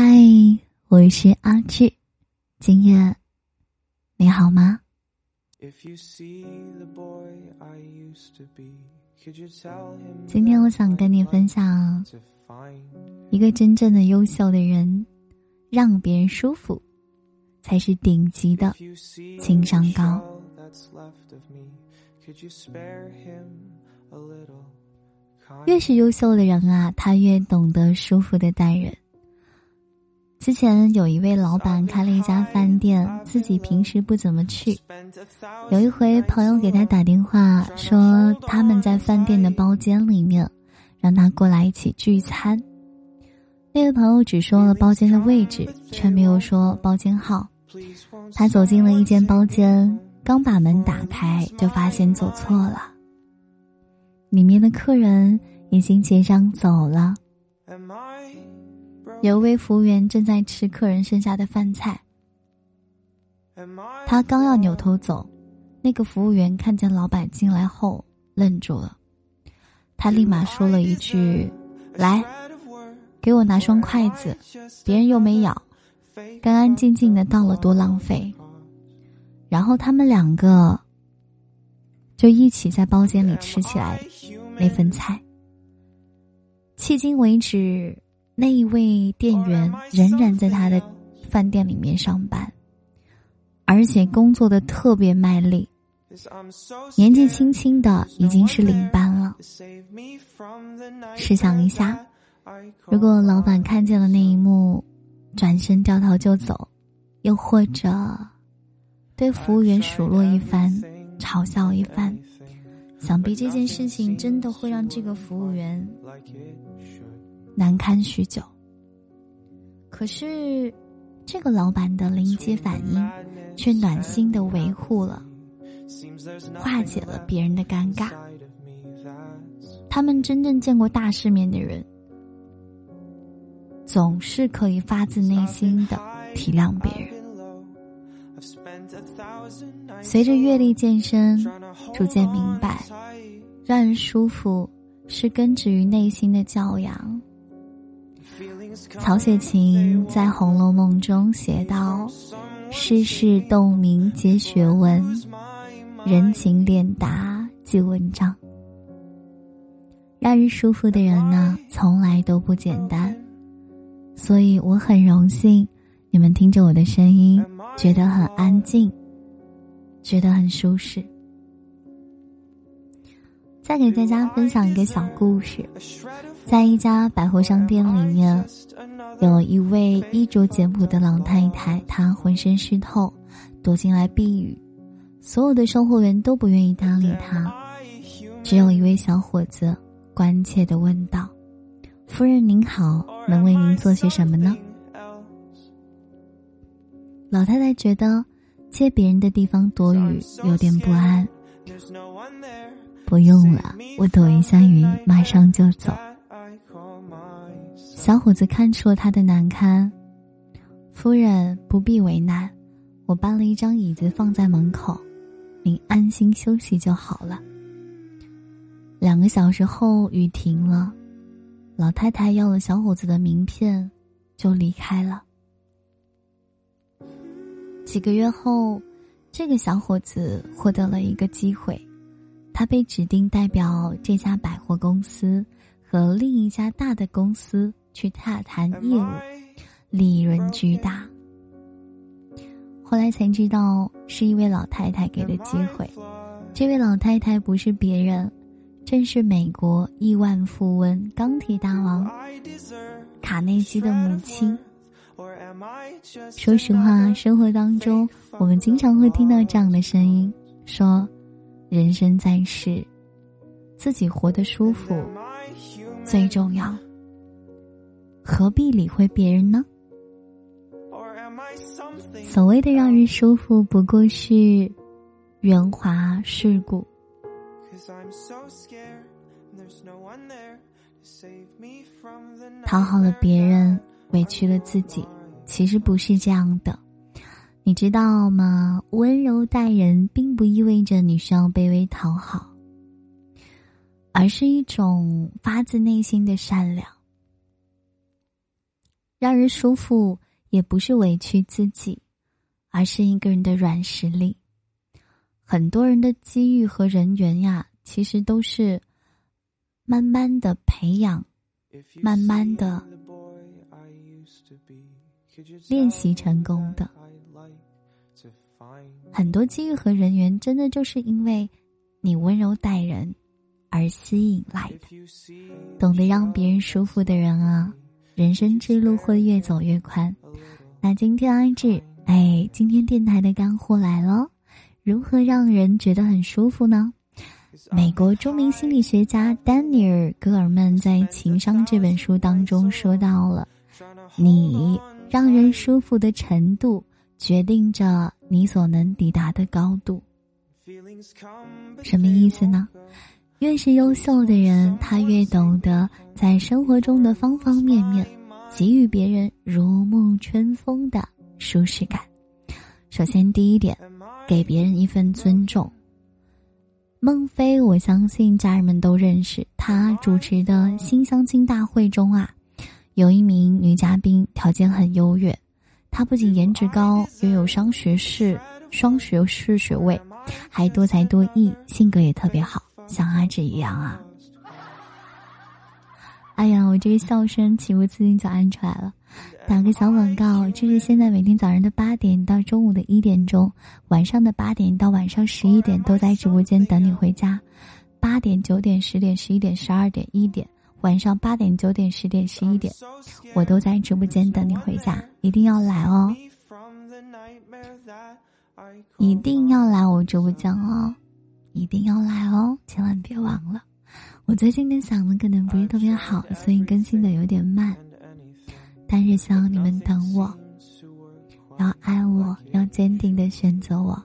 嗨，我是阿志，今夜你好吗？今天我想跟你分享，一个真正的优秀的人，让别人舒服，才是顶级的情商高。越是优秀的人啊，他越懂得舒服的待人。之前有一位老板开了一家饭店，自己平时不怎么去。有一回，朋友给他打电话说他们在饭店的包间里面，让他过来一起聚餐。那位朋友只说了包间的位置，却没有说包间号。他走进了一间包间，刚把门打开，就发现走错了。里面的客人已经结账走了。有位服务员正在吃客人剩下的饭菜，他刚要扭头走，那个服务员看见老板进来后愣住了，他立马说了一句：“来，给我拿双筷子，别人又没咬，干干净净的倒了多浪费。”然后他们两个就一起在包间里吃起来那份菜。迄今为止。那一位店员仍然在他的饭店里面上班，而且工作的特别卖力，年纪轻轻的已经是领班了。试想一下，如果老板看见了那一幕，转身掉头就走，又或者对服务员数落一番、嘲笑一番，想必这件事情真的会让这个服务员。难堪许久。可是，这个老板的临机反应，却暖心的维护了，化解了别人的尴尬。他们真正见过大世面的人，总是可以发自内心的体谅别人。随着阅历渐深，逐渐明白，让人舒服是根植于内心的教养。曹雪芹在《红楼梦》中写道：“世事洞明皆学问，人情练达即文章。”让人舒服的人呢，从来都不简单。所以我很荣幸，你们听着我的声音，觉得很安静，觉得很舒适。再给大家分享一个小故事，在一家百货商店里面，有一位衣着简朴的老太太，她浑身湿透，躲进来避雨，所有的售货员都不愿意搭理她，只有一位小伙子关切的问道：“夫人您好，能为您做些什么呢？”老太太觉得借别人的地方躲雨有点不安。不用了，我躲一下雨，马上就走。小伙子看出了他的难堪，夫人不必为难，我搬了一张椅子放在门口，您安心休息就好了。两个小时后，雨停了，老太太要了小伙子的名片，就离开了。几个月后，这个小伙子获得了一个机会。他被指定代表这家百货公司和另一家大的公司去洽谈业务，利润巨大。后来才知道是一位老太太给的机会，这位老太太不是别人，正是美国亿万富翁、钢铁大王卡内基的母亲。说实话，生活当中我们经常会听到这样的声音，说。人生在世，自己活得舒服最重要，何必理会别人呢？所谓的让人舒服，不过是圆滑世故。讨好了别人，委屈了自己，其实不是这样的。你知道吗？温柔待人并不意味着你需要卑微讨好，而是一种发自内心的善良。让人舒服也不是委屈自己，而是一个人的软实力。很多人的机遇和人缘呀，其实都是慢慢的培养，慢慢的练习成功的。很多机遇和人缘，真的就是因为你温柔待人而吸引来的。懂得让别人舒服的人啊，人生之路会越走越宽。那今天安志，哎，今天电台的干货来了，如何让人觉得很舒服呢？美国著名心理学家丹尼尔·戈尔曼在《情商》这本书当中说到了，你让人舒服的程度。决定着你所能抵达的高度。什么意思呢？越是优秀的人，他越懂得在生活中的方方面面给予别人如沐春风的舒适感。首先，第一点，给别人一份尊重。孟非，我相信家人们都认识，他主持的新相亲大会中啊，有一名女嘉宾条件很优越。他不仅颜值高，拥有双学士、双学士学位，还多才多艺，性格也特别好，像阿志一样啊！哎呀，我这个笑声情不自禁就按出来了。打个小广告，这是现在每天早上的八点到中午的一点钟，晚上的八点到晚上十一点都在直播间等你回家。八点、九点、十点、十一点、十二点、一点。晚上八点、九点、十点、十一点，我都在直播间等你回家，一定要来哦！一定要来我直播间哦！一定要来哦！千万别忘了，我最近的嗓子可能不是特别好，所以更新的有点慢，但是希望你们等我，要爱我，要坚定的选择我。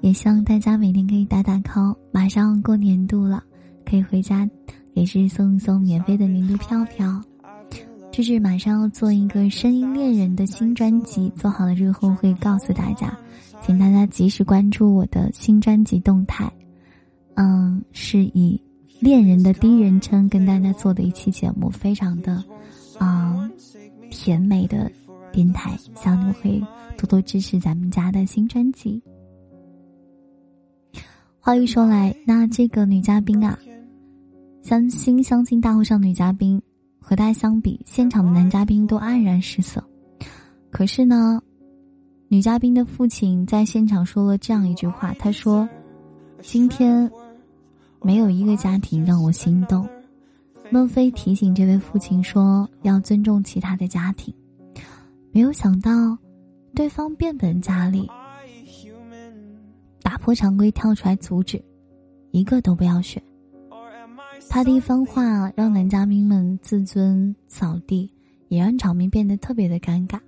也希望大家每天可以打打 call。马上过年度了，可以回家也是送一送免费的年度票票。这是马上要做一个声音恋人的新专辑，做好了之后会告诉大家，请大家及时关注我的新专辑动态。嗯，是以恋人的第一人称跟大家做的一期节目，非常的。啊，甜美的电台，希望你会多多支持咱们家的新专辑。话又说来，那这个女嘉宾啊，相亲相亲大会上女嘉宾和她相比，现场的男嘉宾都黯然失色。可是呢，女嘉宾的父亲在现场说了这样一句话，他说：“今天没有一个家庭让我心动。”孟非提醒这位父亲说：“要尊重其他的家庭。”没有想到，对方变本加厉，打破常规，跳出来阻止，一个都不要选。他的一番话让男嘉宾们自尊扫地，也让场面变得特别的尴尬。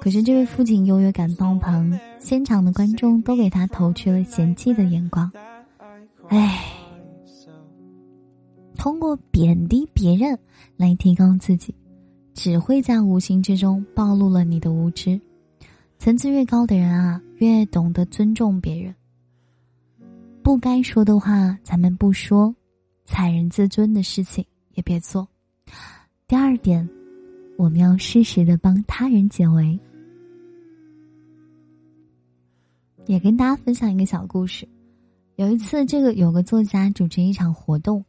可是这位父亲优越感爆棚，现场的观众都给他投去了嫌弃的眼光。唉。通过贬低别人来提高自己，只会在无形之中暴露了你的无知。层次越高的人啊，越懂得尊重别人。不该说的话咱们不说，踩人自尊的事情也别做。第二点，我们要适时的帮他人解围。也跟大家分享一个小故事。有一次，这个有个作家主持一场活动。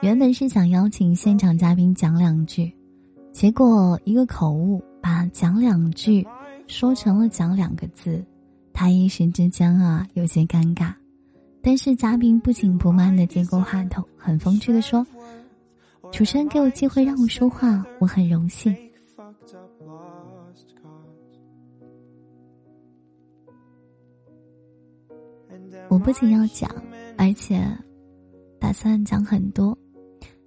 原本是想邀请现场嘉宾讲两句，结果一个口误，把讲两句说成了讲两个字，他一时之间啊有些尴尬。但是嘉宾不紧不慢的接过话筒，很风趣的说：“主持人给我机会让我说话，我很荣幸。”我不仅要讲，而且打算讲很多。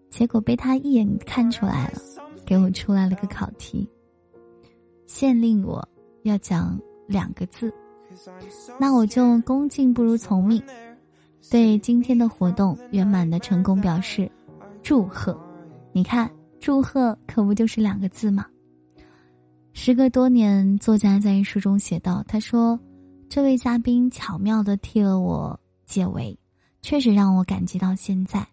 结果被他一眼看出来了，给我出来了个考题，限令我要讲两个字，那我就恭敬不如从命，对今天的活动圆满的成功表示祝贺。你看，祝贺可不就是两个字吗？时隔多年，作家在书中写道：“他说，这位嘉宾巧妙的替了我解围，确实让我感激到现在。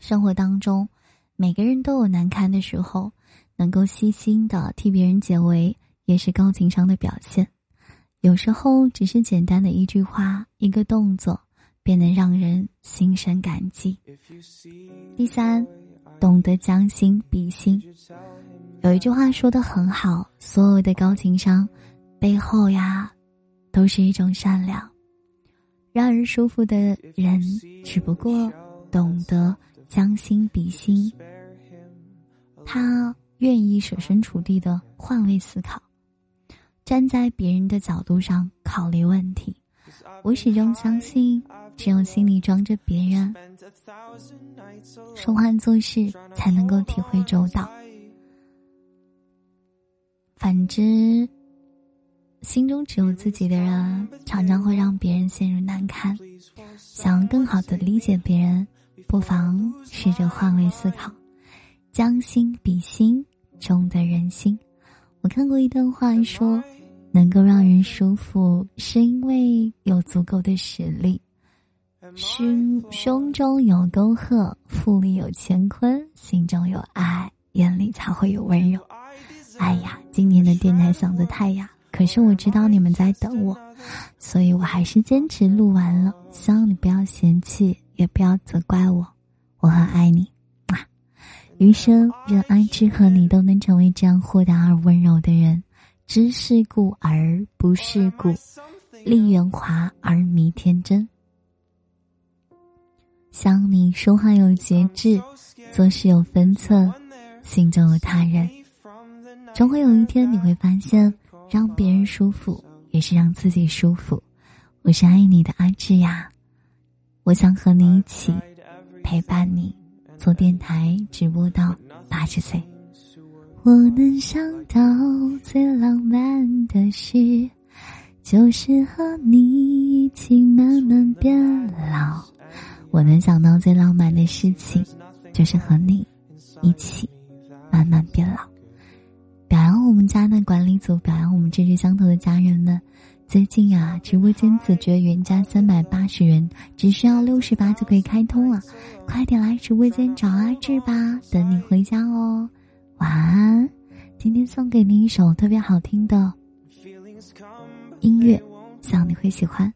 生活当中，每个人都有难堪的时候，能够细心的替别人解围，也是高情商的表现。有时候，只是简单的一句话、一个动作，便能让人心生感激。第三，懂得将心比心。有一句话说的很好：所有的高情商背后呀。都是一种善良，让人舒服的人，只不过懂得将心比心。他愿意设身处地的换位思考，站在别人的角度上考虑问题。我始终相信，只有心里装着别人，说话做事才能够体会周到。反之。心中只有自己的人，常常会让别人陷入难堪。想要更好的理解别人，不妨试着换位思考，将心比心，重得人心。我看过一段话，说能够让人舒服，是因为有足够的实力。胸胸中有沟壑，腹里有乾坤，心中有爱，眼里才会有温柔。哎呀，今年的电台嗓子太哑。可是我知道你们在等我，所以我还是坚持录完了。希望你不要嫌弃，也不要责怪我，我很爱你。啊，余生愿安之和你都能成为这样豁达而温柔的人，知世故而不世故，立圆滑而迷天真。想你说话有节制，做事有分寸，心中有他人。终会有一天你会发现。让别人舒服，也是让自己舒服。我是爱你的阿志呀，我想和你一起陪伴你，做电台直播到八十岁。我能想到最浪漫的事，就是和你一起慢慢变老。我能想到最浪漫的事情，就是和你一起慢慢变老。我们家的管理组，表扬我们志趣相投的家人们。最近啊，直播间子爵原价三百八十元，只需要六十八就可以开通了，快点来直播间找阿志吧，等你回家哦。晚安，今天送给你一首特别好听的音乐，希望你会喜欢。